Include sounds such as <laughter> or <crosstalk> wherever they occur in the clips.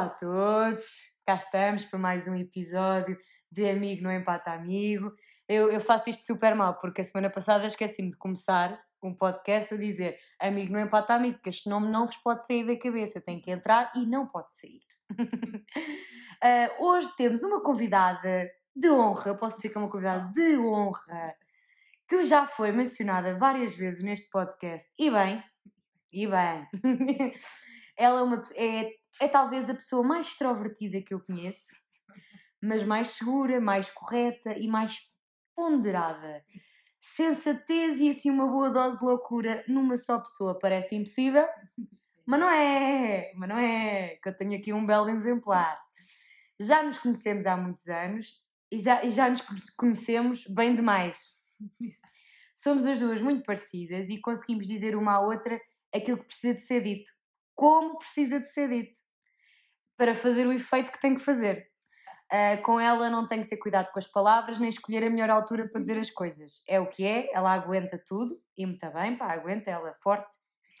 Olá a todos, cá estamos para mais um episódio de Amigo Não Empata Amigo. Eu, eu faço isto super mal porque a semana passada esqueci-me de começar um podcast a dizer Amigo Não Empata Amigo, porque este nome não vos pode sair da cabeça, tem que entrar e não pode sair. uh, <laughs> hoje temos uma convidada de honra, posso dizer que é uma convidada de honra, que já foi mencionada várias vezes neste podcast, e bem, e bem. <laughs> Ela é, uma, é, é talvez a pessoa mais extrovertida que eu conheço, mas mais segura, mais correta e mais ponderada. Sensatez e assim uma boa dose de loucura numa só pessoa parece impossível, mas não é, mas não é, que eu tenho aqui um belo exemplar. Já nos conhecemos há muitos anos e já, e já nos conhecemos bem demais. <laughs> Somos as duas muito parecidas e conseguimos dizer uma à outra aquilo que precisa de ser dito como precisa de ser dito para fazer o efeito que tem que fazer. Uh, com ela não tem que ter cuidado com as palavras nem escolher a melhor altura para dizer as coisas. É o que é, ela aguenta tudo e muito bem, pá, aguenta, ela é forte,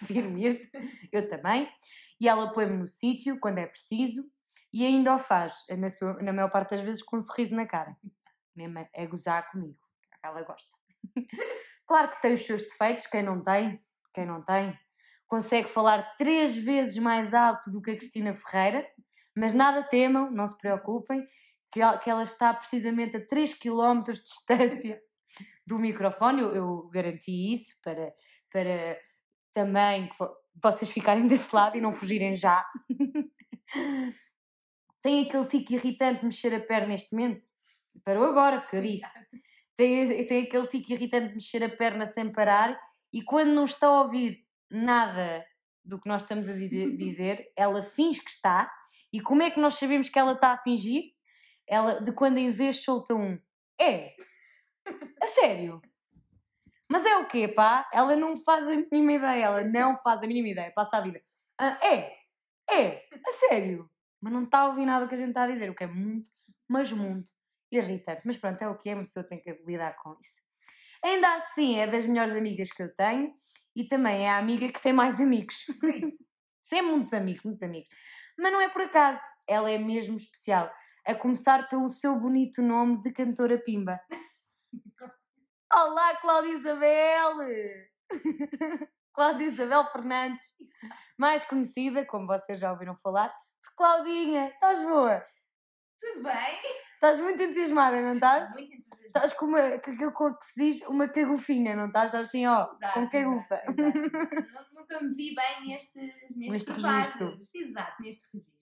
<laughs> firme, eu também. E ela põe-me no sítio quando é preciso e ainda o faz, na, sua, na maior parte das vezes, com um sorriso na cara. Mesmo é gozar comigo, ela gosta. <laughs> claro que tem os seus defeitos, quem não tem, quem não tem, consegue falar três vezes mais alto do que a Cristina Ferreira, mas nada temam, não se preocupem, que ela está precisamente a 3 km de distância <laughs> do microfone. Eu, eu garanti isso para, para também vocês ficarem desse lado e não fugirem já. <laughs> Tem aquele tique irritante de mexer a perna neste momento? Parou agora, porque eu disse. Tem, tem aquele tique irritante de mexer a perna sem parar e quando não está a ouvir nada do que nós estamos a <laughs> dizer, ela finge que está. E como é que nós sabemos que ela está a fingir? Ela, de quando em vez solta um é, a sério. Mas é o quê, pá? Ela não faz a mínima ideia, ela não faz a mínima ideia, passa a vida. Ah, é, é, a sério. Mas não está a ouvir nada que a gente está a dizer, o que é muito, mas muito irritante. Mas pronto, é o que é, uma pessoa tem que lidar com isso. Ainda assim, é das melhores amigas que eu tenho e também é a amiga que tem mais amigos. <laughs> Sempre muitos amigos, muitos amigos. Mas não é por acaso, ela é mesmo especial. A começar pelo seu bonito nome de cantora Pimba. <laughs> Olá, Cláudia Isabel! <laughs> Cláudia Isabel Fernandes, mais conhecida, como vocês já ouviram falar, por Claudinha. Estás boa? Tudo bem? Estás muito entusiasmada, não estás? Muito entusiasmada. Estás com, uma, com aquilo que se diz uma cagufinha, não estás assim, ó, exato, com cagufa. Nunca me vi bem nestes, nestes neste registro. Exato, neste registro.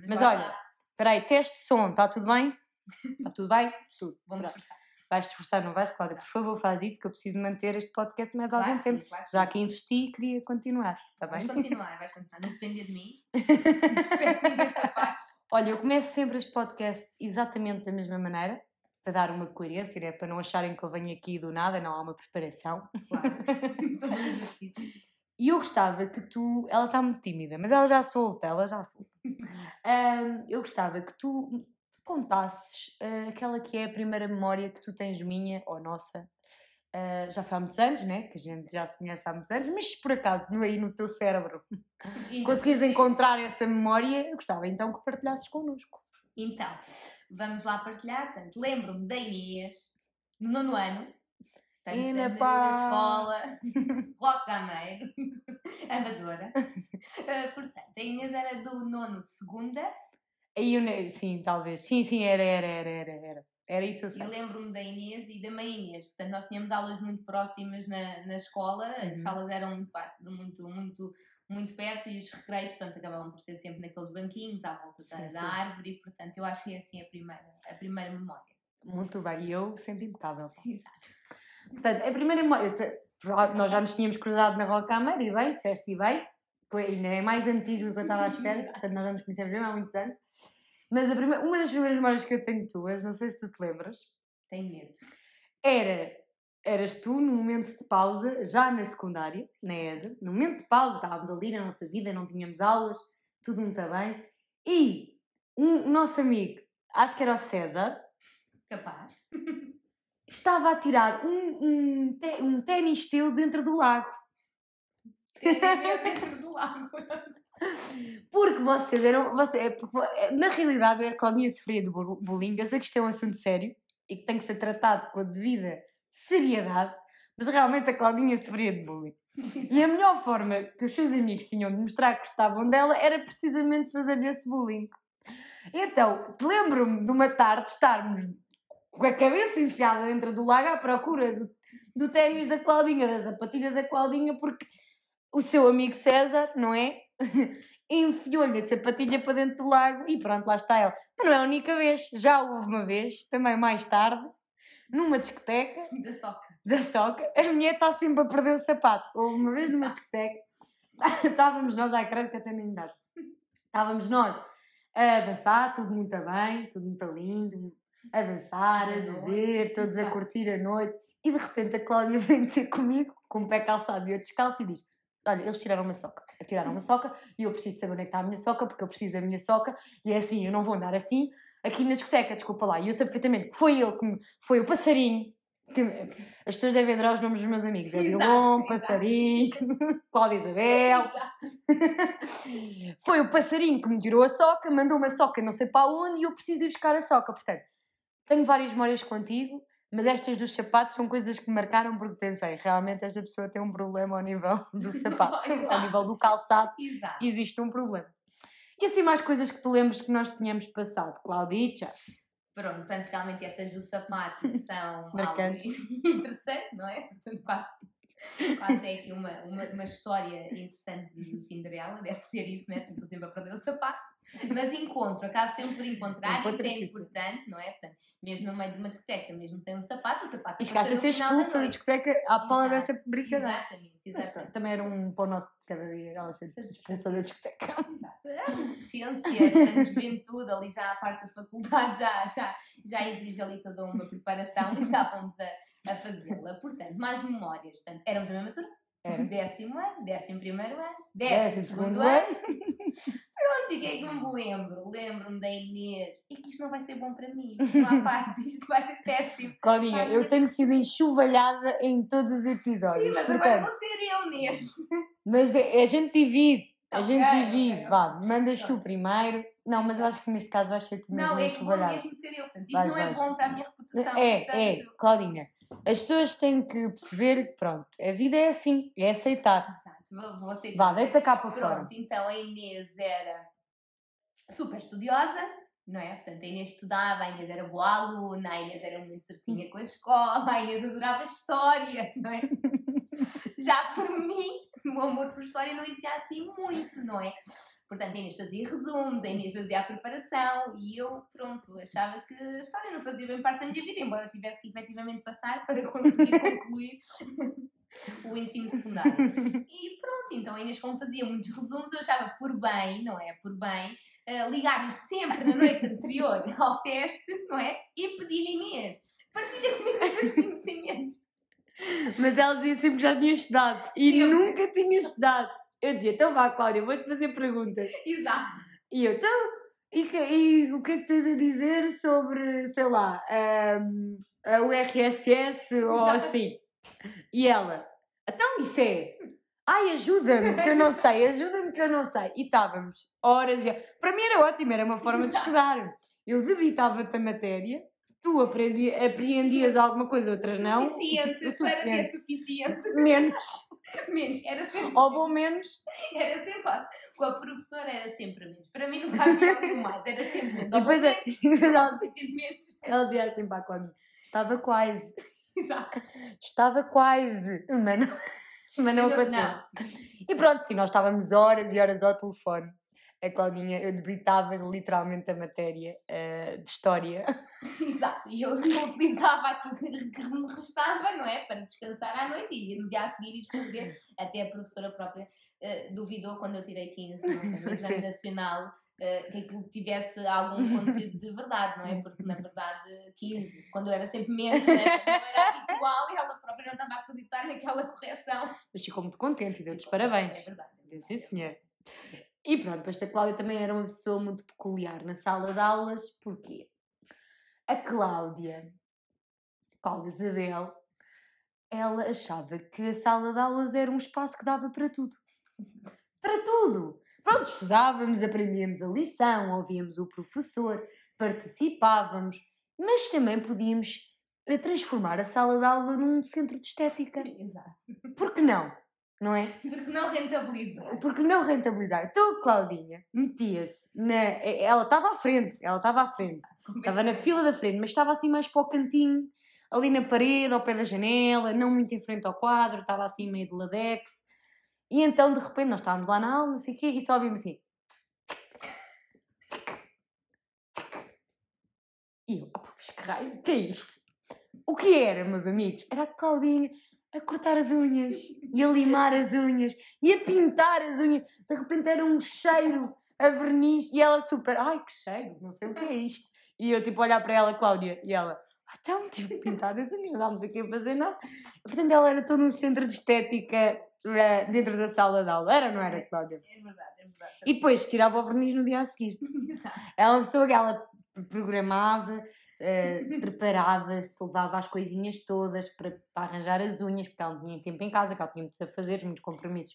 Mas, Mas olha, espera aí, teste de som, está tudo bem? Está tudo bem? <laughs> Tudo. Vamos esforçar. Vais-te esforçar, não vais, Cláudia? Por favor, faz isso que eu preciso manter este podcast mais claro, algum sim, tempo. Claro, Já que investi, queria continuar, está bem? Vais continuar, vais continuar. Não depender de mim. <laughs> Espero que ninguém se afaste. Olha, eu começo sempre este podcast exatamente da mesma maneira, para dar uma coerência, né? para não acharem que eu venho aqui do nada, não há uma preparação. Claro, <laughs> todo exercício. E eu gostava que tu. Ela está muito tímida, mas ela já solta, ela já solta. <laughs> um, eu gostava que tu contasses uh, aquela que é a primeira memória que tu tens minha ou nossa. Uh, já foi há muitos anos, né? Que a gente já se conhece há muitos anos, mas se por acaso no, aí no teu cérebro <laughs> conseguires encontrar essa memória, eu gostava então que partilhasses connosco. Então, vamos lá partilhar. Portanto, lembro-me da Inês, no nono ano. Estamos na escola, <laughs> Roque Gameiro, <laughs> amadora. Uh, portanto, a Inês era do nono segunda. Aí eu, sim, talvez. Sim, sim, era, era, era, era. era. Era isso eu sei. E lembro-me da Inês e da mãe Inês. Portanto, nós tínhamos aulas muito próximas na, na escola, as uhum. salas eram muito, muito, muito, muito perto e os recreios, portanto, acabavam por ser sempre naqueles banquinhos à volta sim, da, sim. da, árvore e, portanto, eu acho que é assim a primeira, a primeira memória. Muito bem, e eu sempre impecável. <laughs> Exato. Portanto, a primeira memória, nós já nos tínhamos cruzado na Rocamera e bem, disseste e bem, ainda é mais antigo do que eu estava à <laughs> espera, portanto, nós já nos conhecemos mesmo há muitos anos. Mas primeira, uma das primeiras memórias que eu tenho tuas, não sei se tu te lembras. Tenho medo. Era, eras tu no momento de pausa, já na secundária, na ESA, no momento de pausa, estávamos ali na nossa vida, não tínhamos aulas, tudo muito bem. E um, nosso amigo, acho que era o César. Capaz. Estava a tirar um, um, um ténis teu dentro do lago. dentro do lago. Porque vocês eram. Você, é, é, na realidade, a Claudinha sofria de bu- bullying. Eu sei que isto é um assunto sério e que tem que ser tratado com a devida seriedade, mas realmente a Claudinha sofria de bullying. E a melhor forma que os seus amigos tinham de mostrar que gostavam dela era precisamente fazer-lhe esse bullying. Então, lembro-me de uma tarde estarmos com a cabeça enfiada dentro do lago à procura do, do ténis da Claudinha, da sapatilha da Claudinha, porque o seu amigo César, não é? <laughs> Enfiou-lhe a sapatilha para dentro do lago e pronto, lá está ela. Mas não é a única vez, já houve uma vez, também mais tarde, numa discoteca, Da soca. da soca, a mulher está sempre a perder o sapato. Houve uma vez numa discoteca, <laughs> estávamos nós, ai credo que até nem dá. Estávamos nós a dançar, tudo muito bem, tudo muito lindo, a dançar, a beber, todos a curtir a noite. E de repente a Cláudia <laughs> vem ter comigo, com um pé calçado e outro descalço, e diz: Olha, eles tiraram uma soca. Tiraram uma soca e eu preciso saber onde é que está a minha soca, porque eu preciso da minha soca, e é assim, eu não vou andar assim aqui na discoteca, desculpa lá. E eu sei perfeitamente que foi ele que me, foi o passarinho. Que, as pessoas devem adorar os nomes dos meus amigos. Exato. Passarinho, <laughs> Cláudia Isabel. Foi o passarinho que me tirou a soca, mandou uma soca não sei para onde e eu preciso ir buscar a soca. Portanto, tenho várias memórias contigo, mas estas dos sapatos são coisas que me marcaram porque pensei, realmente esta pessoa tem um problema ao nível <laughs> do sapato, ao nível do calçado, Exato. existe um problema. E assim mais coisas que te lembres que nós tínhamos passado, Claudicha. Pronto, portanto, realmente essas do sapato <laughs> são Marcantes. <laughs> interessante, não é? Portanto, quase, quase é aqui uma, uma, uma história interessante de Cinderela, deve ser isso, não é? Portanto, estou sempre a perder o sapato. Mas encontro, acabo sempre por encontrar, Encontra-se, isso é importante, não é? Portanto, mesmo no meio de uma discoteca, mesmo sem um sapato, o sapato E chegaste a ser final da discoteca à pala dessa brincadeira. Exatamente, exatamente. também era um pão nosso de cada dia, ela ser expulsa da discoteca. Exato. É uma adolescência, portanto, juventude, ali já a parte da faculdade já, já, já exige ali toda uma preparação e estávamos a, a fazê-la. Portanto, mais memórias. Portanto, éramos a mesma turma, Era. décimo ano, décimo primeiro ano, Décimo décimo segundo segundo ano. Pronto, e o que é que me lembro? Lembro-me da Inês. É que isto não vai ser bom para mim. <laughs> Não há parte, isto vai ser péssimo. Claudinha, Ai, eu tenho sido enxovalhada em todos os episódios. Mas agora portanto, vou ser eu neste. mas é- a gente divide. A Ok, gente divide. ok. Vá, mandas tu primeiro. Não, mas eu acho que neste caso vais ser tu mesmo Não, é que vou mesmo ser eu. Portanto, isto Vais, não é vais. bom para a minha reputação. É, portanto, é, Claudinha. As pessoas têm que perceber que, pronto, a vida é assim, é aceitar. Vou, aceitar. Vá, deita cá para fora. Pronto, então a Inês era super estudiosa, não é? Portanto, a Inês estudava, a Inês era boa aluna, a Inês era muito certinha com a escola, a Inês adorava história, não é? <laughs> Já por mim, o amor por história não existia assim muito, não é? Portanto, a Inês fazia resumos, a Inês fazia a preparação e eu, pronto, achava que a história não fazia bem parte da minha vida, embora eu tivesse que efetivamente passar para conseguir <laughs> concluir o ensino secundário. E pronto, então a Inês, como fazia muitos resumos, eu achava por bem, não é? Por bem, eh, ligar-lhe sempre na noite anterior <laughs> ao teste, não é? E pedir-lhe Inês, partilha comigo os teus <laughs> conhecimentos. Mas ela dizia sempre que já tinha estudado. E nunca tinha estudado. Eu dizia, então vá, Cláudia, vou-te fazer perguntas. Exato. E eu, então, e, que- e o que é que tens a dizer sobre, sei lá, ahm, a URSS ou Exato. assim? E ela, então isso é. Ai, ajuda-me, que eu não <laughs> sei, ajuda-me que eu não sei. E estávamos horas e Para mim era ótimo, era uma forma de estudar. Eu debitava-te a matéria, tu aprendi, apreendias alguma coisa, outras não. Suficiente, O para ter suficiente. suficiente. Menos, <laughs> Menos, era sempre. ou bom menos. Era sempre. Com a professora era sempre menos. Para mim nunca havia algo mais, era sempre menos. Depois é- <laughs> ela, suficiente menos. ela dizia assim para a Cláudia, estava quase. <laughs> Exato. Estava quase, mas não, <laughs> mas não aconteceu. não. E pronto, sim, nós estávamos horas e horas ao telefone. A Claudinha, eu debitava literalmente a matéria eh, de história. <laughs> Exato, e eu utilizava aquilo que, que me restava, não é? Para descansar à noite e no dia a seguir ir fazer. Até a professora própria eh, duvidou quando eu tirei 15 no no exame nacional eh, que aquilo tivesse algum conteúdo de verdade, não é? Porque na verdade 15, quando eu era sempre menos, né? não era habitual e ela própria não estava a acreditar naquela correção. Mas ficou muito contente e deu-lhes parabéns. É verdade. é Deu, verdade, sim, é senhor. E pronto, depois a Cláudia também era uma pessoa muito peculiar na sala de aulas. Porquê? A Cláudia, Cláudia Isabel, ela achava que a sala de aulas era um espaço que dava para tudo. Para tudo! Pronto, estudávamos, aprendíamos a lição, ouvíamos o professor, participávamos, mas também podíamos eh, transformar a sala de aula num centro de estética. Exato. Por que não? Não é? <laughs> Porque não rentabilizar. Porque não rentabilizar. Então a Claudinha metia-se na. Ela estava à frente, ela estava à frente. Estava na fila da frente, mas estava assim mais para o cantinho, ali na parede, ao pé da janela, não muito em frente ao quadro, estava assim meio de ladex. E então, de repente, nós estávamos lá na aula, não sei o quê, e só ouvimos assim. E eu, opa, mas que raio, o que é isto? O que era, meus amigos? Era a Claudinha a cortar as unhas, e a limar as unhas, e a pintar as unhas. De repente era um cheiro a verniz, e ela super, ai que cheiro, não sei o que é isto. E eu tipo olhar para ela, Cláudia, e ela, ah, então, tipo, pintar as unhas, não estávamos aqui a fazer nada. Portanto, ela era todo um centro de estética uh, dentro da sala de aula, era não era, Cláudia? É verdade, é verdade. E depois tirava o verniz no dia a seguir. <laughs> Exato. Ela é uma pessoa que ela programava, uh, preparava-se, levava as coisinhas todas para, para, arranjar as unhas, porque ela não tinha tempo em casa, que ela tinha muitos afazeres, muitos compromissos.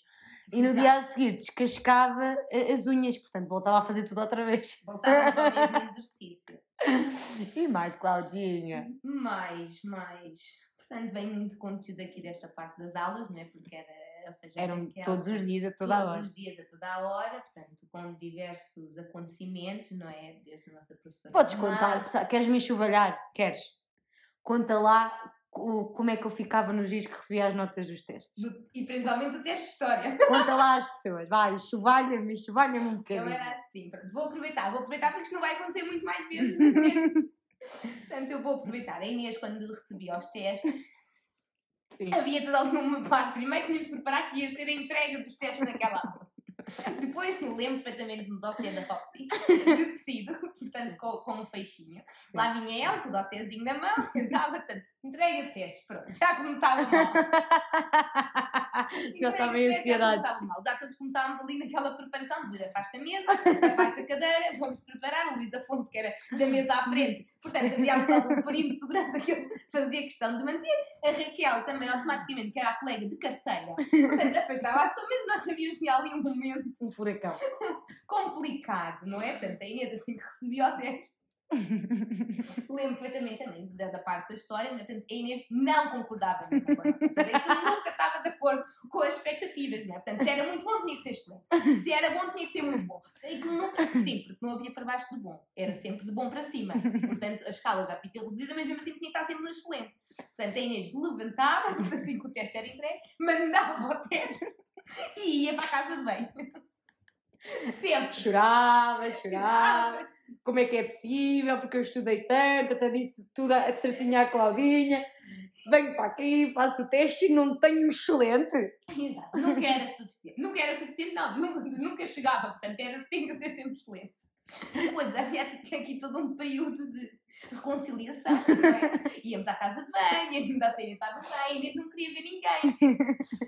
E no Exato. dia a seguir descascava as unhas, portanto voltava a fazer tudo outra vez. Voltávamos ao <laughs> mesmo exercício. E mais, Claudinha. Mais, mais. Portanto, vem muito conteúdo aqui desta parte das aulas, não é? Porque era, ou seja, era Eram aquela- todos os dias, a toda a todos hora. os dias, a toda a hora, portanto, com diversos acontecimentos, não é? Desde a nossa professora. Podes contar, pessoal, queres me enxovalhar? Queres? Conta lá o- como é que eu ficava nos dias que recebia as notas dos testes. Do- E principalmente o teste de história. Conta lá às <laughs> pessoas, vai, enxovalha-me, enxovalha-me um Eu bocadinho. era assim, pronto, vou aproveitar, vou aproveitar porque isto não vai acontecer muito mais vezes. <laughs> Portanto, eu vou aproveitar. A Inês, quando recebia os testes, Sim. havia toda uma parte. Primeiro tínhamos de preparar que ia ser a entrega dos testes naquela aula. Depois me lembro perfeitamente do dossiê da Roxy, de tecido, portanto com, com um feixinho. Lá vinha ela com o dossiêzinho na mão, <laughs> sentava-se, entrega de testes, pronto, já começava <laughs> mal. Já estava em Entrega de testes, já mal. Todos começávamos ali naquela preparação de afasta a mesa, afasta a cadeira, vamos preparar. O Luís Afonso, que era da mesa à frente, portanto havia ali algum perímetro de segurança que ele fazia questão de manter. A Raquel também, automaticamente, que era a colega de carteira, portanto afastava a sua mesa. Nós sabíamos que ali um momento Um furacão. <laughs> complicado, não é? Portanto, a Inês, assim que recebia o teste, <laughs> lembro perfeitamente também da, da parte da história, mas, portanto, a Inês não concordava com a. Portanto, nunca estava de acordo com as expectativas, não é? Portanto, se era muito bom, tinha que ser excelente. Se era bom, tinha que ser muito bom. Aquilo nunca, sim, porque não havia para baixo de bom, era sempre de bom para cima. Portanto, a escala já podia ter reduzida, mas mesmo assim tinha que estar sempre no excelente. Portanto, a Inês levantava-se assim que o teste era entregue, mandava o teste e ia para a casa de banho. Sempre. Chorava, chorava. Como é que é possível? Porque eu estudei tanto, até disse tudo a certinha à Claudinha. Venho para aqui, faço o teste e não tenho excelente. Exato. Nunca era suficiente. Nunca era suficiente, não. Nunca, nunca chegava. Portanto, era, tem que ser sempre excelente. Depois havia aqui todo um período de <laughs> reconciliação. Não é? Íamos à casa de banho, íamos à sair, estava bem, Inês não queria ver ninguém.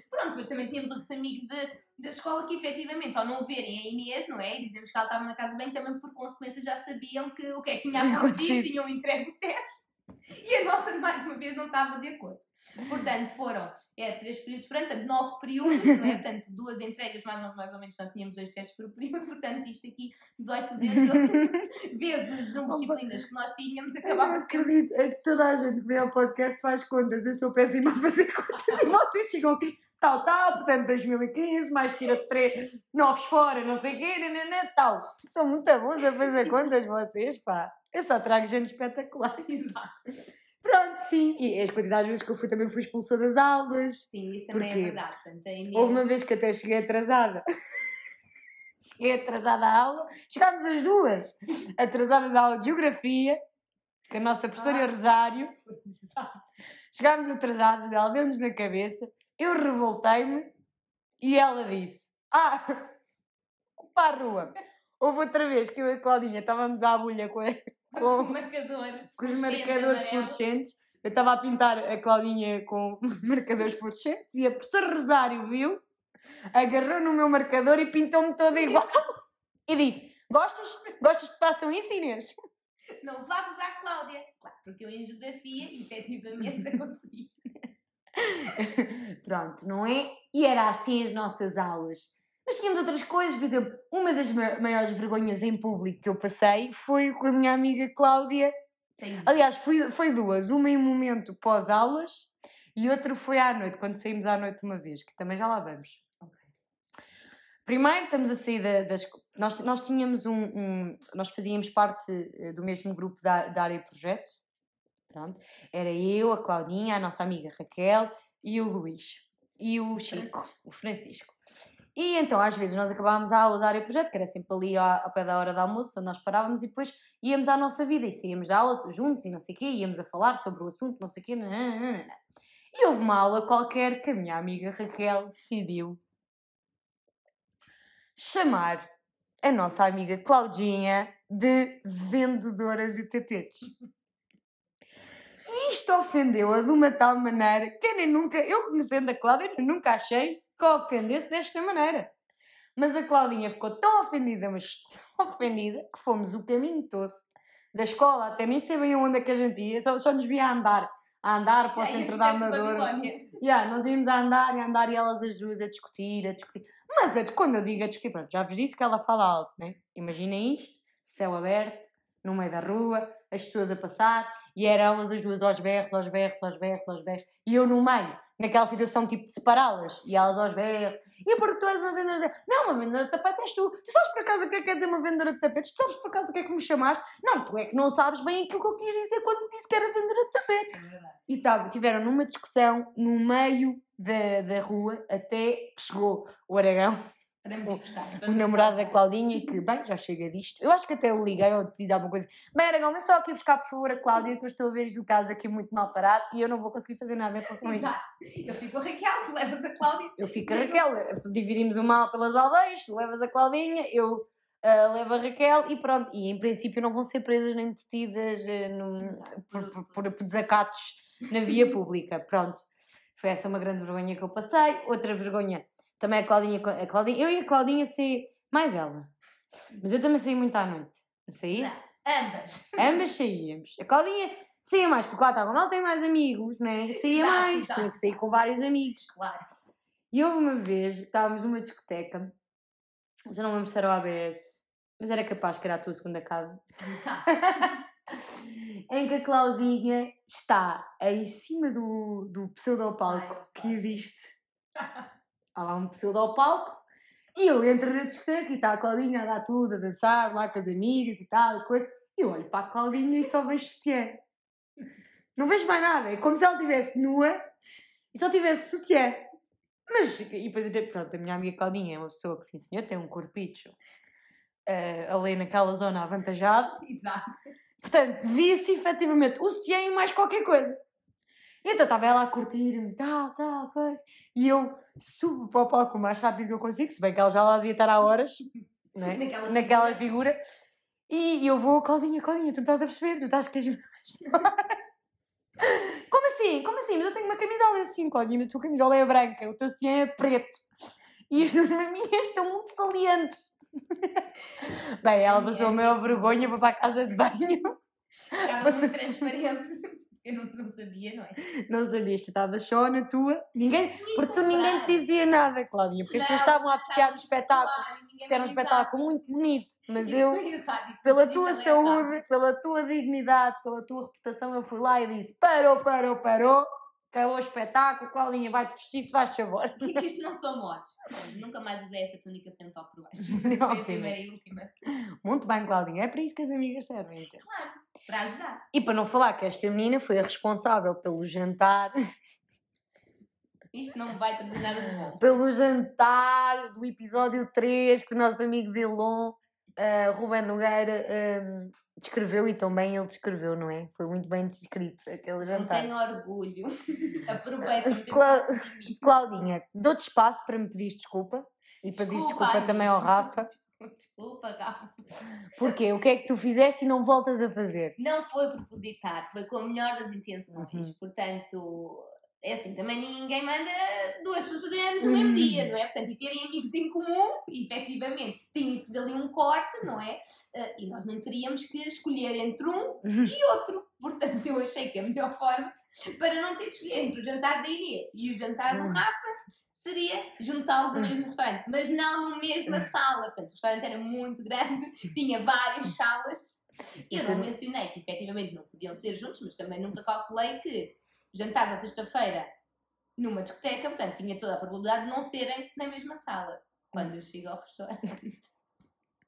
Pronto, depois também tínhamos outros amigos da, da escola que efetivamente, ao não verem a Inês, não é? E dizemos que ela estava na casa de banho, também por consequência já sabiam que o que é que tinha acontecido, Acontecido. tinham entregue o teste. <laughs> E a nota, mais uma vez, não estava de acordo. Portanto, foram é, três períodos portanto, nove períodos, não é? <laughs> Portanto, duas entregas, mais ou, mais ou menos, nós tínhamos dois testes por período, portanto, isto aqui, 18 vezes, <laughs> vezes de disciplinas que nós tínhamos, acabava sempre. acredito, é que toda a gente que vem ao podcast faz contas. Eu sou péssima a fazer contas e vocês chegam aqui, tal, tal, portanto 2015, mais tira três novos fora, não sei o quê, nananã, tal. São muito bons a fazer contas vocês, pá. Eu só trago gente espetacular. <laughs> Exato. Pronto, sim. E as quantidades de vezes que eu fui também fui expulsa das aulas. Sim, isso também Porquê? é verdade. Portanto, a Inês... Houve uma vez que até cheguei atrasada. <laughs> cheguei atrasada à aula. Chegámos as duas <laughs> atrasadas à aula de Geografia, que a nossa professora Ah. Rosário. Exato. Chegámos atrasadas, ela deu-nos na cabeça. Eu revoltei-me e ela disse: Ah, para a rua. Houve outra vez que eu e a Claudinha estávamos à agulha com, a- <laughs> Com marcador. com os marcadores fluorescentes. Eu estava a pintar a Claudinha com <laughs> marcadores fluorescentes e a professora Rosário viu, agarrou no meu marcador e pintou-me toda igual. E disse: Gostas? Gostas que façam isso, Inês? Não faças à Cláudia. Claro, porque eu em geografia, efetivamente, <laughs> a consegui. <laughs> Pronto, não é? E era assim as nossas aulas. Mas tínhamos outras coisas, por exemplo, uma das ma- maiores vergonhas em público que eu passei foi com a minha amiga Cláudia. Tenho- Aliás, foi, foi duas. Uma em um momento pós-aulas e outra foi à noite, quando saímos à noite uma vez, que também já lá vamos. Primeiro estamos a sair da- das. Nós, nós tínhamos um, um- Nós fazíamos parte eh, do mesmo grupo da, da área projeto. Pronto. Era eu, a Claudinha, a nossa amiga Raquel e o Luís. E o Chico, Francisco. o Francisco. E então, às vezes, nós acabávamos a aula da área projeto, que era sempre ali ao, pé da hora do almoço, onde nós parávamos, e depois íamos à nossa vida e saíamos da aula juntos e não sei o quê, íamos a falar sobre o assunto, não sei o quê. nananana. E houve uma aula qualquer que a minha amiga Raquel decidiu chamar a nossa amiga Claudinha de vendedora de tapetes. <laughs> Isto ofendeu-a de uma tal maneira que eu nem nunca, eu conhecendo a Cláudia, eu nunca achei que a ofendesse desta maneira. Mas a Claudinha ficou tão ofendida, mas tão ofendida, que fomos o caminho todo da escola, até nem sei bem onde é que a gente ia, só, só nos via a andar, a andar para o centro da Amadora. Yeah, nós íamos a andar e a andar e elas as duas a discutir, a discutir. Mas a- quando eu digo a discutir, pronto, já vos disse que ela fala alto, né? Imaginem isto, céu aberto, no meio da rua, as pessoas a passar, e eram elas as duas aos berros, aos berros, aos berros, aos berros, e eu no meio, naquela situação tipo de separá-las, e elas aos berros, e porque tu és uma vendedora de Não, uma vendedora de tapetes és tu. Tu sabes por acaso o que é que quer dizer uma vendedora de tapetes? Tu sabes por acaso o que é que me chamaste? Não, tu é que não sabes bem aquilo que eu quis dizer quando disse que era vendedora de tapetes. É. E tava, tiveram numa discussão no meio da, da rua até que chegou o Aragão, Para me vir buscar. para o namorado da. Claudinha, que, bem, já chega disto. Eu acho que até eu liguei ou fiz alguma coisa. Bem, Aragão, vem só aqui buscar, por favor, a Cláudia, que eu estou a ver o caso aqui muito mal parado e eu não vou conseguir fazer nada em relação a isto. Exato. Eu fico a Raquel, tu levas a Cláudia. Eu fico a Raquel, dividimos o mal pelas aldeias, tu levas a Claudinha, eu ah, levo a Raquel e pronto. E em princípio não vão ser presas nem detidas num- por, por, por- por desacatos na via pública. Pronto. Foi essa uma grande vergonha que eu passei. Outra vergonha também a Claudinha. A Claudinha eu e a Claudinha saí, mais ela. Mas eu também saí muito à noite. Saí? Não, ambas. Ambas saíamos. A Claudinha saía mais, porque lá quando ela tem mais amigos, né? Saía Exato, mais, exato. tinha que sair com vários amigos. Claro. E houve uma vez, estávamos numa discoteca, já não lembro se era o ABS, mas era capaz que era a tua segunda casa, Exato. <laughs> em que a Claudinha está em cima do, do pseudopalco Ai, que existe. <laughs> Há lá um pseudopalco e eu entro na discoteca e está a Claudinha a dar tudo, a dançar lá com as amigas e tal, e coisa. E eu olho para a Claudinha e só vejo sutiã. Não vejo mais nada, é como se ela estivesse nua e só tivesse sutiã. Mas, e depois, pronto, a minha amiga Claudinha é uma pessoa que, sim senhor, tem um corpicho uh, ali naquela zona avantajada. Exato. Portanto, via-se efetivamente o sutiã e mais qualquer coisa. Então estava ela a curtir-me, tal, tal, coisa. E eu subo para o palco o mais rápido que eu consigo, se bem que ela já lá devia estar há horas, <laughs> né? Naquela naquela figura. E eu vou, Claudinha, Claudinha, tu não estás a perceber, tu estás a querer <laughs> Como assim? Como assim? Mas eu tenho uma camisola. Eu sim, Claudinha, a tua camisola é branca, o teu sutiã é preto. E as <laughs> duas minhas estão muito salientes. Bem, ela passou a maior vergonha, foi para a casa de banho. Estava muito transparente. <laughs> Eu não, não sabia, não é? Não sabias, tu estavas só na tua. Ninguém, porque tu ninguém te dizia nada, Claudinha, porque as pessoas estavam a apreciar o espetáculo, que era um espetáculo muito bonito. Mas <laughs> eu, pela tua saúde, pela tua dignidade, pela tua reputação, eu fui lá e disse: parou, parou, parou, acabou o espetáculo, Claudinha, vai-te vestir se faz favor. <laughs> Isto não são modos. Nunca mais usei essa túnica sem top por baixo. Não, Foi a primeira e última. Muito bem, Claudinha, é para isso que as amigas servem. então. Claro, para ajudar. E para não falar que esta menina foi a responsável pelo jantar, Isto não vai trazer nada de bom. pelo jantar do episódio 3 que o nosso amigo Delon, uh, Ruben Nogueira, um, descreveu e também ele descreveu, não é? Foi muito bem descrito aquele Não jantar. tenho orgulho. <laughs> Aproveita-me. Cla- Claudinha, dou-te espaço para me pedir desculpa e para pedir desculpa Anitta. também ao Rafa. <laughs> Desculpa, Rafa. Porque o que é que tu fizeste e não voltas a fazer? Não foi propositado, foi com a melhor das intenções. Uhum. Portanto, é assim, também ninguém manda duas pessoas fazerem anos no mesmo Uhum. dia, não é? Portanto, e terem amigos em comum, efetivamente, tinha-se dali um corte, não é? Ah, e nós não teríamos que escolher entre um e <laughs> outro. Portanto, eu achei que a melhor forma para não ter de escolher entre o jantar da Inês e o jantar do Uhum. Rafa seria juntá-los no mesmo restaurante, mas não na mesma sala. Portanto, o restaurante era muito grande, <laughs> tinha várias salas. Eu não mencionei que efetivamente não podiam ser juntos, mas também nunca calculei que jantares à sexta-feira numa discoteca, portanto, tinha toda a probabilidade de não serem na mesma sala. Quando eu chego ao restaurante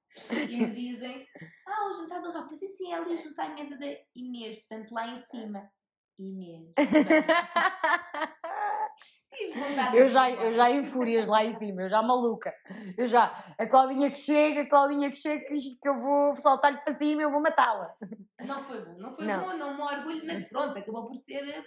<laughs> e me dizem: Ah, o jantar do Rafa, sim, sim, é ali junto à mesa da Inês, portanto, lá em cima. Inês. <laughs> eu já, eu já em fúrias lá em cima, eu já maluca. Eu já, a Claudinha que chega, a Claudinha que chega, isto que eu vou saltar-lhe para cima, eu vou matá-la. Não foi bom, não foi não. bom, não me orgulho, mas pronto, acabou por ser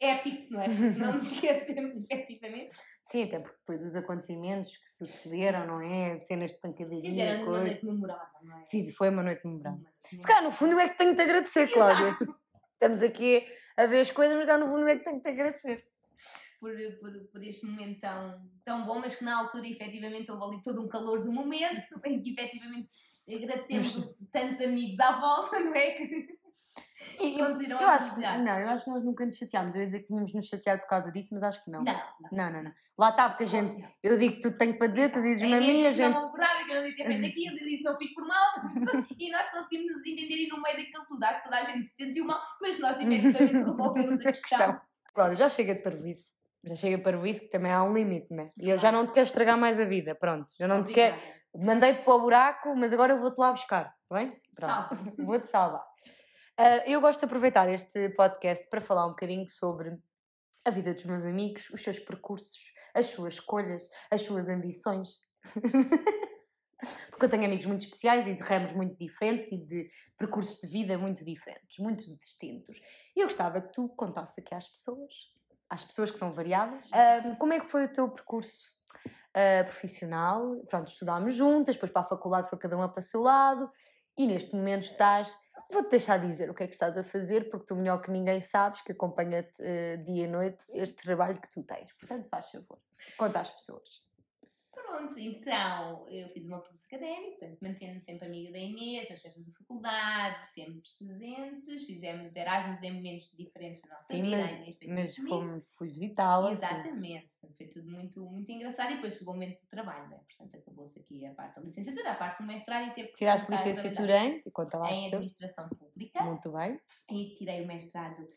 épico, não é? <laughs> não nos esquecemos, efetivamente. Sim, até porque depois os acontecimentos que sucederam, não é? Cenas de pancadaria. Fiz, era uma noite memorável, não é? Fiz, foi uma noite memorável. Se calhar, no fundo, eu é que tenho que te agradecer, Cláudia. Estamos aqui a ver as coisas, mas cá no fundo, eu é que tenho que te agradecer por, por, por este momento tão, tão bom, mas que na altura efetivamente houve ali todo um calor do momento, <laughs> em que efetivamente agradecemos tantos amigos à volta, não é? Que e, eu, eu acho que, não, eu acho que nós nunca nos chateámos. Eu ia dizer que tínhamos nos chateado por causa disso, mas acho que não. Não, não. Não, não, não. Lá está, porque a gente. Eu digo que tu tenho para dizer, tu dizes-me a mim, a gente. Não concordava, que eu não devia ter feito aquilo, eu disse não fiz por mal. <laughs> e nós conseguimos nos entender e no meio daquilo tudo. Acho que toda a gente se sentiu mal, mas nós <laughs> efetivamente resolvemos a questão. Claro, já chega de parvoíce. Já chega para isso, que também há um limite, né? E eu já não te quero estragar mais a vida, pronto. Já não te quero. Mandei-te para o buraco, mas agora eu vou-te lá buscar, tá bem? Pronto. <laughs> Vou-te salvar. Uh, eu gosto de aproveitar este podcast para falar um bocadinho sobre a vida dos meus amigos, os seus percursos, as suas escolhas, as suas ambições. <laughs> Porque eu tenho amigos muito especiais e de ramos muito diferentes e de percursos de vida muito diferentes, muito distintos. E eu gostava que tu contasse aqui às pessoas às pessoas que são variadas. Um, como é que foi o teu percurso uh, profissional? Pronto, estudámos juntas, depois para a faculdade foi cada uma para o seu lado e neste momento estás. Vou-te deixar dizer o que é que estás a fazer, porque tu melhor que ninguém sabes que acompanha-te uh, dia e noite este trabalho que tu tens. Portanto, faz favor, conta às pessoas. Pronto, então eu fiz uma percurso académico, portanto mantendo-me sempre amiga da Inês, nas festas da faculdade, sempre presentes, fizemos Erasmus em momentos diferentes da nossa Sim, vida. Mas, mas fomos, fui visitá-la. Exatamente, assim. foi tudo muito, muito engraçado e depois chegou o momento do trabalho, né? portanto acabou-se aqui a parte da licenciatura, a parte do mestrado e teve que Tiraste licenciatura em? Conta lá em Administração Pública. Muito bem. E tirei o mestrado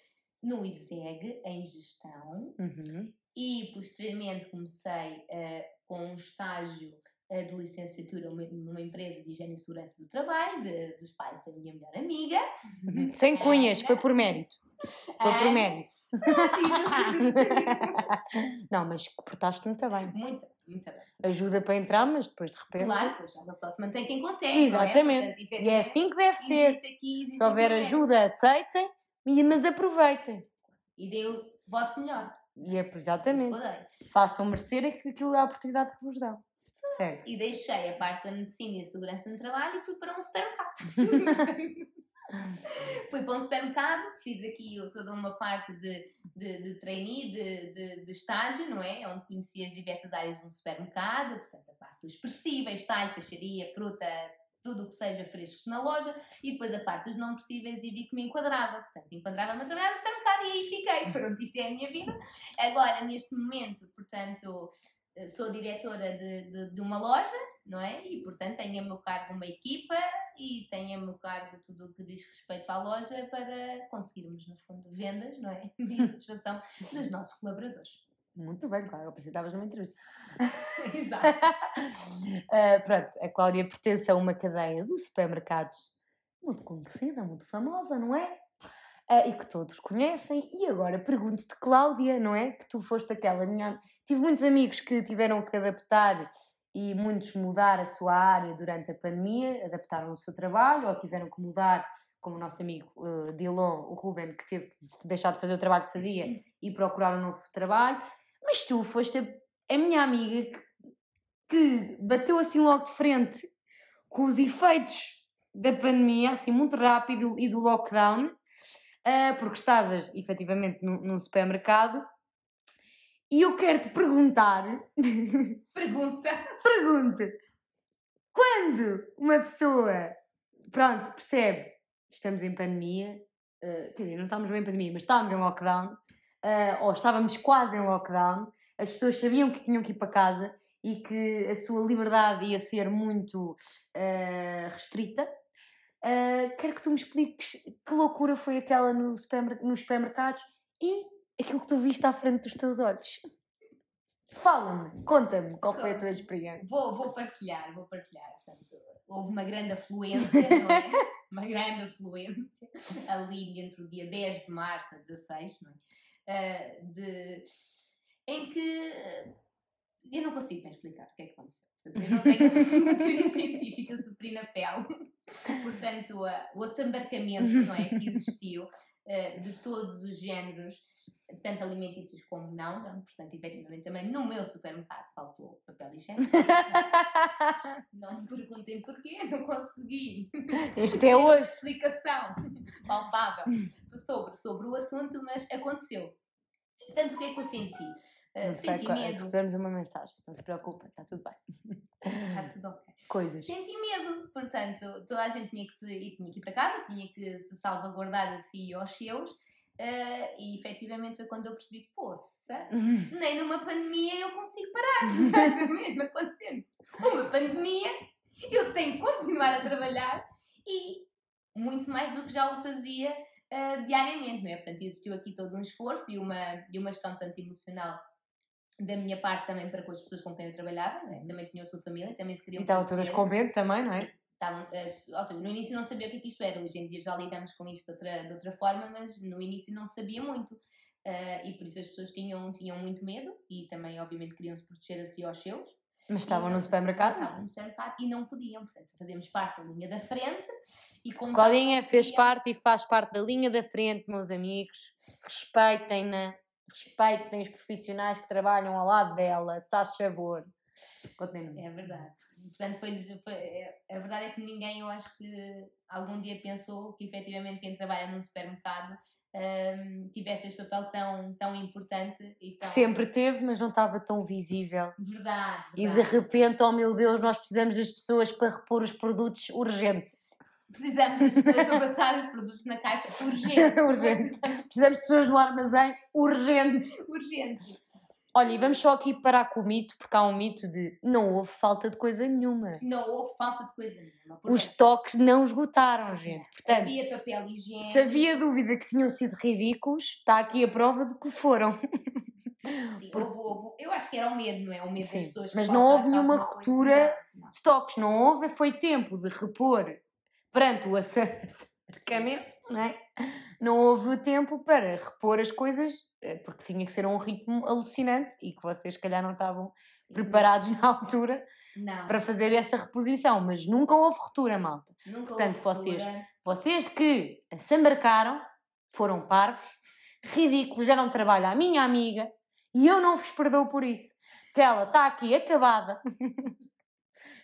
no ISEG, em Gestão. Uhum. E posteriormente comecei uh, com um estágio uh, de licenciatura numa empresa de higiene e segurança do trabalho, de, dos pais da minha melhor amiga. Uhum. Sem cunhas, foi por mérito. Foi por mérito. <laughs> não, mas portaste muito bem. Muito, muito bem. Ajuda para entrar, mas depois de repente. Claro, pois só se mantém quem consegue. Exatamente. É? Portanto, e é assim que deve ser. Aqui, se houver ajuda, aceitem, mas aproveitem. E dê o vosso melhor. E é exatamente. Façam merecer aquilo é a oportunidade que vos dão. Certo. E deixei a parte da medicina e a segurança no trabalho e fui para um supermercado. <laughs> fui para um supermercado, fiz aqui toda uma parte de, de, de trainee, de, de, de, estágio, não é? Onde conheci as diversas áreas de um supermercado, portanto, a parte dos expressíveis, talho, peixaria, fruta, tudo o que seja frescos na loja e depois a parte dos não possíveis e vi que me enquadrava. Portanto, enquadrava-me a trabalhar no supermercado e aí fiquei. <laughs> Pronto, isto é a minha vida. Agora, neste momento, portanto, sou diretora de, de, de uma loja, não é? E, portanto, tenho a meu cargo uma equipa e tenho a meu cargo tudo o que diz respeito à loja para conseguirmos, no fundo, vendas, não é? <laughs> E satisfação dos nossos colaboradores. Muito bem, claro, eu pensei que estavas numa entrevista. <laughs> Exato. uh, <laughs> pronto, a Cláudia pertence a uma cadeia de supermercados muito conhecida, muito famosa, não é? Uh, e que todos conhecem. E agora pergunto-te, Cláudia, não é? Que tu foste aquela minha. Tive muitos amigos que tiveram que adaptar e muitos mudar a sua área durante a pandemia, adaptaram o seu trabalho ou tiveram que mudar, como o nosso amigo uh, Dilon, o Ruben, que teve que deixar de fazer o trabalho que fazia e procurar um novo trabalho. Mas tu foste a, a minha amiga que, que bateu assim logo de frente com os efeitos da pandemia, assim muito rápido e do lockdown, uh, porque estavas efetivamente num, num supermercado. E eu quero te perguntar. <laughs> Pergunta! Pergunta! Quando uma pessoa, pronto, percebe, estamos em pandemia, uh, quer dizer, não estamos bem em pandemia, mas estamos em lockdown, uh, ou estávamos quase em lockdown, as pessoas sabiam que tinham que ir para casa e que a sua liberdade ia ser muito uh, restrita. Uh, quero que tu me expliques que loucura foi aquela no supermer nos supermercados e aquilo que tu viste à frente dos teus olhos. Fala-me, conta-me qual foi a tua experiência. Vou, vou partilhar, vou partilhar. Portanto, houve uma grande afluência, não é? <laughs> uma grande afluência ali entre o dia 10 de março a 16, não é? Uh, de, em que eu não consigo bem explicar o que é que aconteceu. Portanto, eu não tenho <laughs> uma teoria científica, sofri na pele. Portanto, o assambarcamento não é, que existiu uh, <laughs> de todos os géneros tanto alimentícios como não, não, portanto, efetivamente também no meu supermercado faltou papel higiênico. <laughs> não me perguntem porquê, não consegui. Até hoje. explicação palpável sobre, sobre o assunto, mas aconteceu. Portanto, o que é que eu senti? Uh, senti medo. Recebemos uma mensagem, não se preocupa, está tudo bem. Está tudo ok. Coisas. Senti medo, portanto, toda a gente tinha que, se, tinha que ir para casa, tinha que se salvaguardar a si e aos seus. Uh, e efetivamente foi quando eu percebi, poça, <laughs> nem numa pandemia eu consigo parar. <laughs> mesmo acontecendo. Uma pandemia, eu tenho que continuar a trabalhar e muito mais do que já o fazia uh, diariamente, não é? Portanto, existiu aqui todo um esforço e uma, e uma gestão tanto emocional da minha parte também para com as pessoas com quem eu trabalhava, não é? também tinha a sua família, também se queriam. E estavam todas com medo também, não é? Estavam, eh, ou seja, no início não sabia o que é que isto era, hoje em dia já lidamos com isto de outra, de outra forma, mas no início não sabia muito. Uh, e por isso as pessoas tinham, tinham muito medo e também, obviamente, queriam se proteger a si aos seus. Mas estavam no supermercado? Estavam no supermercado e não podiam, portanto, fazemos parte da linha da frente. E como Claudinha fez parte e faz parte da linha da frente, meus amigos. Respeitem-na, respeitem os profissionais que trabalham ao lado dela, se faz favor. É verdade. Portanto, foi, foi, é, a verdade é que ninguém, eu acho que algum dia pensou que efetivamente quem trabalha num supermercado um, tivesse este papel tão, tão importante e tão... Sempre teve, mas não estava tão visível. Verdade, verdade. E de repente, oh meu Deus, nós precisamos das pessoas para repor os produtos urgente. Precisamos das pessoas para passar os produtos na caixa <laughs> urgente. urgente. Precisamos... precisamos de pessoas no armazém urgente. urgente. Olha, e vamos só aqui parar com o mito, porque há um mito de não houve falta de coisa nenhuma. Não houve falta de coisa nenhuma. Os estoques não esgotaram, gente. Portanto, havia papel higiênico. Se havia dúvida que tinham sido ridículos, está aqui a prova de que foram. Sim, houve, houve, eu acho que era o medo, não é? O medo Sim, das pessoas. Mas não houve nenhuma ruptura de estoques, não houve, foi tempo de repor perante o acercamento, não é? Não houve tempo para repor as coisas porque tinha que ser um ritmo alucinante e que vocês, se calhar, não estavam Sim. preparados <laughs> na altura não. para fazer essa reposição. Mas nunca houve ruptura, malta. Nunca Portanto, vocês, vocês que se embarcaram foram parvos, ridículos, já não trabalha a minha amiga e eu não vos perdoo por isso. Que ela está aqui acabada, <laughs>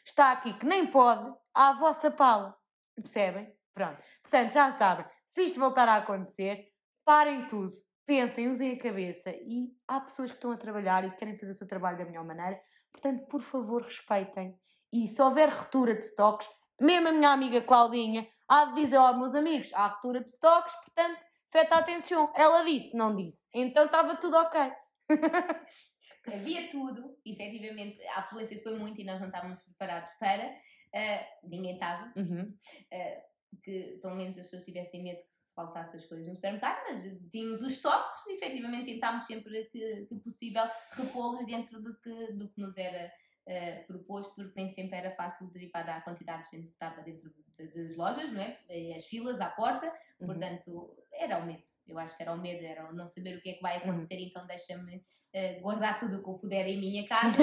está aqui que nem pode, à vossa pala. Percebem? Pronto. Portanto, já sabem, se isto voltar a acontecer, parem tudo pensem, usem a cabeça e há pessoas que estão a trabalhar e querem fazer o seu trabalho da melhor maneira, portanto, por favor, respeitem. E se houver ruptura de estoques, mesmo a minha amiga Claudinha há de dizer aos meus amigos, há ruptura de estoques, portanto, feta atenção. Ela disse, não disse. Então estava tudo ok. <laughs> Havia tudo, efetivamente, a afluência foi muito e nós não estávamos preparados para. Uh, ninguém estava. Uhum. Uh, que pelo menos as pessoas tivessem medo que se faltasse as coisas no supermercado, mas tínhamos os estoques e efetivamente tentámos sempre que, que possível repô-los dentro do que, do que nos era uh, proposto, porque nem sempre era fácil derivada a quantidade de gente que estava dentro de, de, das lojas, não é? As filas à porta, uhum. portanto era o medo. Eu acho que era o medo, era o não saber o que é que vai uhum. acontecer, uhum. então deixa-me uh, guardar tudo o que eu puder em minha <laughs> casa.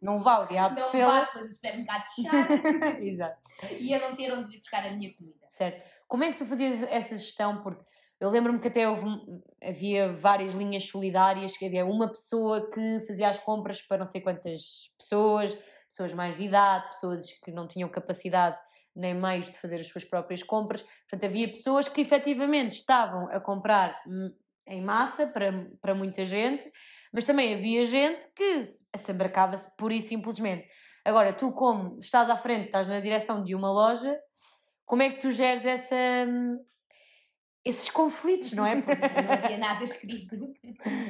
Não, é? vá o diabo Não vá, depois o supermercado fechar. <laughs> Exato. E eu não ter onde ir buscar a minha comida. Certo. Como é que tu fazias essa gestão? Porque eu lembro-me que até houve, havia várias linhas solidárias, que havia uma pessoa que fazia as compras para não sei quantas pessoas, pessoas mais de idade, pessoas que não tinham capacidade nem meios de fazer as suas próprias compras. Portanto, havia pessoas que efetivamente estavam a comprar em massa para, para muita gente, mas também havia gente que se embarcava-se pura e simplesmente. Agora, tu, como estás à frente, estás na direção de uma loja, como é que tu geres essa, esses conflitos, não é? Porque não havia nada escrito.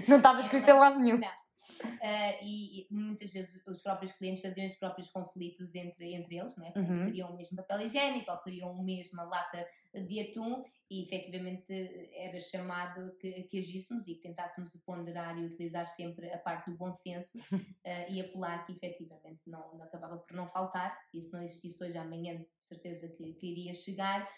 Não estava escrito em lado nenhum. Não. Uh, e, e, muitas vezes os próprios clientes faziam os próprios conflitos entre, entre eles, não é? Portanto, Uhum. queriam o mesmo papel higiênico ou queriam a mesma lata de atum e efetivamente era chamado que, que agíssemos e tentássemos ponderar e utilizar sempre a parte do bom senso uh, <laughs> e apelar que efetivamente não, não acabava por não faltar e se não existisse hoje amanhã de certeza que, que iria chegar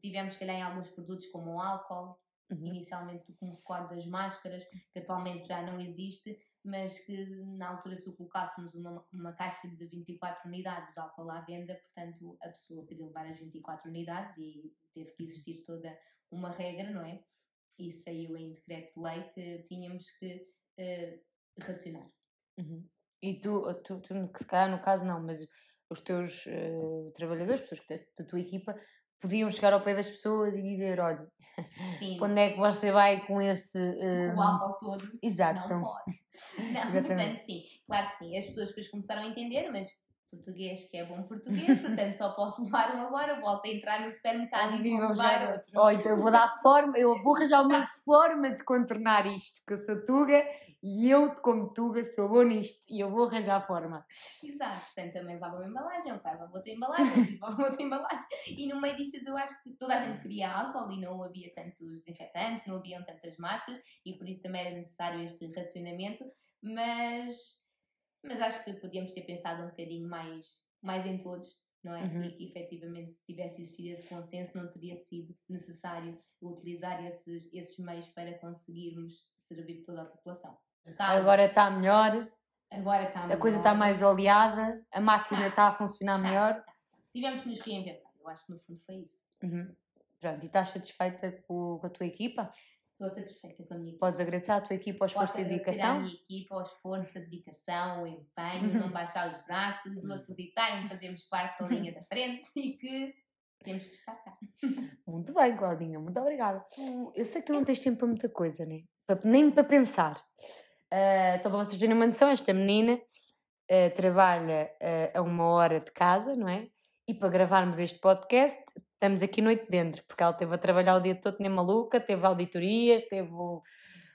tivemos que calhar em alguns produtos como o álcool Uhum. inicialmente como recordo das máscaras que atualmente já não existe mas que na altura se o colocássemos uma, uma caixa de 24 unidades de álcool à venda, portanto a pessoa queria levar as 24 unidades e teve que existir toda uma regra, não é? E saiu em decreto de lei que tínhamos que uh, racionar. Uhum. E tu, tu, tu, se calhar no caso não, mas os teus uh, trabalhadores, pessoas da tua equipa, podiam chegar ao pé das pessoas e dizer: olha, Sim. <laughs> quando é que você vai com esse. Com o álcool todo. Exato. Não pode. <laughs> Não, Exatamente. portanto, sim, claro que sim. As pessoas depois começaram a entender, mas português que é bom português, portanto só posso levar um agora, volto a entrar no supermercado e vou levar outro. Oh, então eu vou dar forma, eu vou arranjar uma forma de contornar isto, que eu sou Tuga e eu, como Tuga, sou bom nisto e eu vou arranjar a forma. Exato, portanto também levava uma embalagem, o pai levava outra embalagem, levava outra embalagem e no meio disto eu acho que toda a gente queria álcool e não havia tantos desinfetantes, não haviam tantas máscaras e por isso também era necessário este racionamento, mas mas acho que podíamos ter pensado um bocadinho mais, mais em todos, não é? Uhum. E que efetivamente se tivesse existido esse consenso não teria sido necessário utilizar esses, esses meios para conseguirmos servir toda a população. Caso, agora está melhor, agora está a melhor. coisa está mais oleada, a máquina Tá. está a funcionar Tá, melhor. tá. Tivemos que nos reinventar, eu acho que no fundo foi isso. Uhum. Pronto, e estás satisfeita com, com a tua equipa? Estou satisfeita com a minha equipa. Podes agradecer à tua equipa ao esforço e agradecer à dedicação? minha equipa, ao esforço, a dedicação, o empenho, não <laughs> baixar os braços, o acreditar em fazermos parte da linha da <laughs> frente e que temos que estar cá. Muito bem, Claudinha, muito obrigada. Eu sei que tu não tens tempo para muita coisa, né? Nem para pensar. Ah, só para vocês terem uma noção, esta menina ah, trabalha ah, a uma hora de casa, não é? E para gravarmos este podcast, estamos aqui noite dentro, porque ela teve a trabalhar o dia todo nem maluca, teve auditorias, teve o,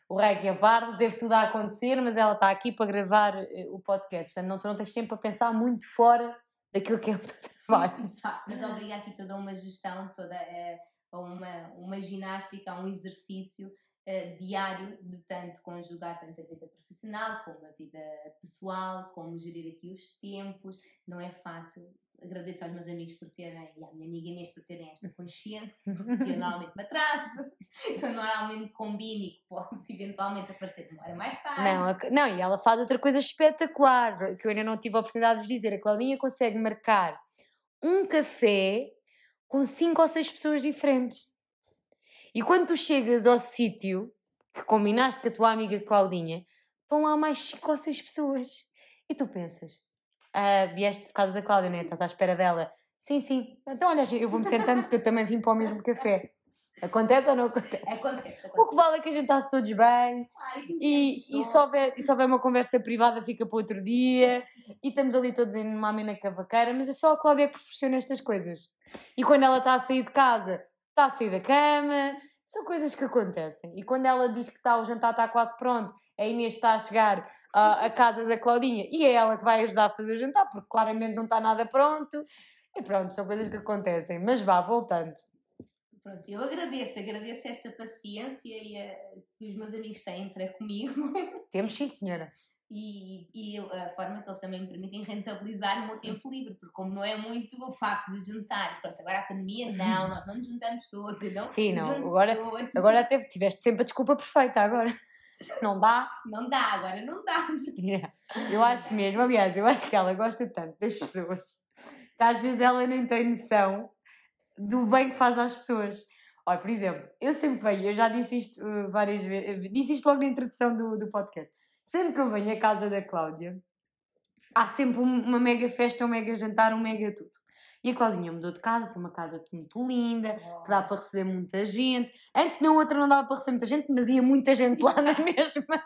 o rei a bardo, teve tudo a acontecer, mas ela está aqui para gravar eh, o podcast. Portanto, não, tu não tens tempo para pensar muito fora daquilo que é o teu <laughs> trabalho. Exato, mas obriga aqui toda uma gestão, toda eh, uma, uma ginástica, um exercício eh, diário de tanto conjugar tanto a vida profissional como a vida pessoal, como gerir aqui os tempos. Não é fácil. Agradeço aos meus amigos por terem, e à minha amiga Inês por terem esta consciência, porque eu normalmente me atraso, <laughs> eu normalmente combino e que posso eventualmente aparecer uma hora mais tarde. Não, não, e ela faz outra coisa espetacular, que eu ainda não tive a oportunidade de vos dizer. A Claudinha consegue marcar um café com cinco ou seis pessoas diferentes. E quando tu chegas ao sítio que combinaste com a tua amiga Claudinha, estão lá mais cinco ou seis pessoas. E tu pensas, ah, vieste por causa da Cláudia, né? Estás à espera dela. Sim, sim. Então, olha, eu vou-me sentando porque eu também vim para o mesmo café. Acontece ou não acontece? Acontece, O acontece. que vale é que a gente está-se todos bem, Ai, e, e, se houver, e se houver uma conversa privada fica para outro dia e estamos ali todos em uma amena cavaqueira, mas é só a Cláudia que proporciona estas coisas. E quando ela está a sair de casa, está a sair da cama, são coisas que acontecem. E quando ela diz que está, o jantar está quase pronto, a Inês está a chegar à, à casa da Claudinha e é ela que vai ajudar a fazer o jantar, porque claramente não está nada pronto. E pronto, são coisas que acontecem. Mas vá, voltando. Pronto, eu agradeço, agradeço esta paciência e a, que os meus amigos têm para comigo <laughs> Temos sim, senhora. e, e a forma que eles também me permitem rentabilizar o meu tempo livre, porque como não é muito o facto de juntar, pronto, agora a pandemia não, nós não nos juntamos todos, eu não Sim, não, agora- pessoas. Agora teve, tiveste sempre a desculpa perfeita agora. Não dá? Não dá, agora não dá. Yeah. Eu acho mesmo, aliás, eu acho que ela gosta tanto das pessoas que às vezes ela nem tem noção do bem que faz às pessoas. Olha, por exemplo, eu sempre venho, eu já disse isto uh, várias vezes, disse isto logo na introdução do, do podcast. Sempre que eu venho à casa da Cláudia, há sempre um- uma mega festa, um mega jantar, um mega tudo. E a Claudinha mudou de casa, tem uma casa muito linda, que dá para receber muita gente. Antes na outra não dava para receber muita gente, mas ia muita gente lá na mesma.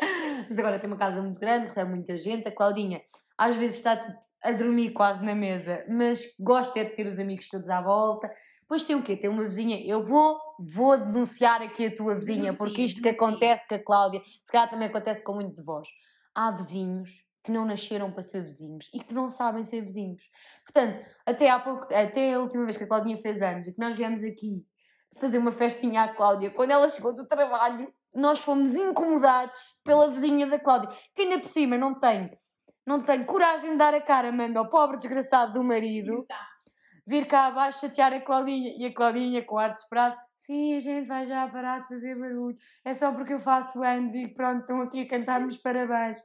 <laughs> Mas agora tem uma casa muito grande, recebe muita gente. A Claudinha às vezes está tipo, a dormir quase na mesa, mas gosta é de ter os amigos todos à volta. Depois tem o quê? Tem uma vizinha. Eu vou, vou denunciar aqui a tua vizinha, Denuncie, porque isto que denuncie. acontece com a Cláudia, se calhar também acontece com muito de vós. há vizinhos que não nasceram para ser vizinhos e que não sabem ser vizinhos. Portanto, até há pouco, até a última vez que a Claudinha fez anos e que nós viemos aqui fazer uma festinha à Cláudia, quando ela chegou do trabalho, nós fomos incomodados pela vizinha da Cláudia, que ainda por cima não tem, não tem coragem de dar a cara, manda ao pobre desgraçado do marido Exato. Vir cá abaixo chatear a Claudinha e a Claudinha com ar desesperado. Sim, a gente vai já parar de fazer barulho. É só porque eu faço anos e pronto, estão aqui a cantar-me os parabéns.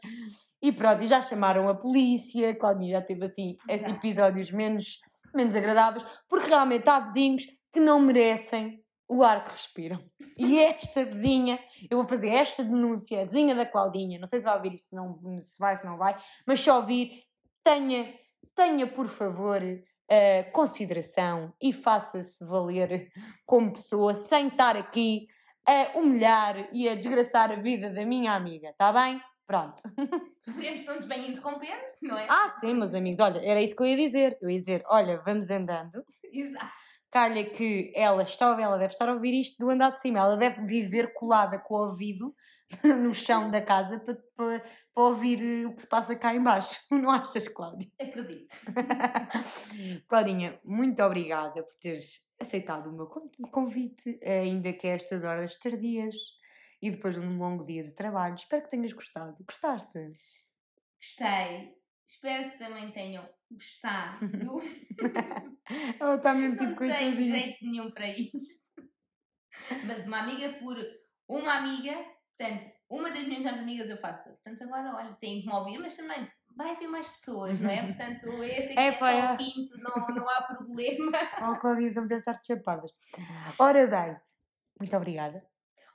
E pronto, e já chamaram a polícia. A Claudinha já teve assim esses episódios menos, menos agradáveis, porque realmente há vizinhos que não merecem o ar que respiram. E esta vizinha, eu vou fazer esta denúncia, a vizinha da Claudinha, não sei se vai ouvir isto, se, não, se vai, se não vai, mas se ouvir, tenha, tenha por favor consideração e faça-se valer <laughs> como pessoa sem estar aqui a humilhar e a desgraçar a vida da minha amiga, está bem? Pronto. <laughs> Esperemos que não nos venham interrompendo, não é? Ah, sim, meus amigos, olha, era isso que eu ia dizer. Eu ia dizer, olha, vamos andando. <laughs> Exato. Calha que ela está, ela deve estar a ouvir isto do andar de cima. Ela deve viver colada com o ouvido no chão da casa para, para, para ouvir eh, o que se passa cá embaixo. <laughs> Não achas, Cláudia? Acredito. <laughs> Claudinha, muito obrigada por teres aceitado o meu con- convite, ainda que a estas horas tardias e depois de um longo dia de trabalho. Espero que tenhas gostado. Gostaste? Gostei. Espero que também tenham gostado. <laughs> Ela está mesmo não tipo tenho coitadinha. jeito nenhum para isto. Mas uma amiga por uma amiga, portanto, uma das minhas melhores amigas eu faço tudo. Portanto, agora, olha, tenho que me ouvir, mas também vai haver mais pessoas, não é? Portanto, este aqui É, é, só é. o quinto, não, não há problema. Oh, Claudinha, só me estar de chapadas. Ora bem, muito obrigada.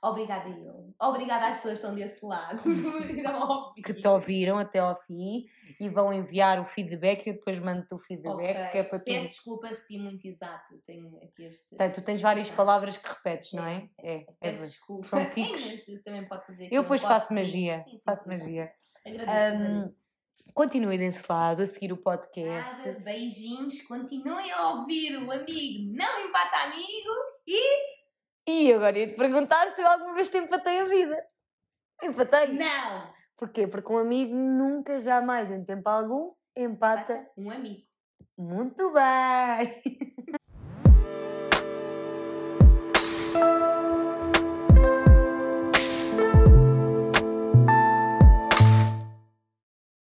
Obrigada eu. Obrigada às pessoas que estão desse lado. <laughs> Que te ouviram até ao fim e vão enviar o feedback e eu depois mando-te o feedback, Ok. que é para tu. Peço desculpa, repeti muito exato. Eu Tenho aqui este. Portanto, tu tens várias palavras que repetes, não é? É, é Peço verdade. desculpa. São <laughs> É, mas também pode aqui Eu um depois faço magia. Sim, sim, faço sim, magia. Agradeço, agradeço. Continuem desse lado a seguir o podcast. Nada, beijinhos, continuem a ouvir o amigo Não Empata Amigo e. E agora ia-te perguntar se eu alguma vez te empatei a vida. Empatei. Não! Porquê? Porque um amigo nunca, jamais, em tempo algum, empata Empata um amigo. muito bem. <laughs>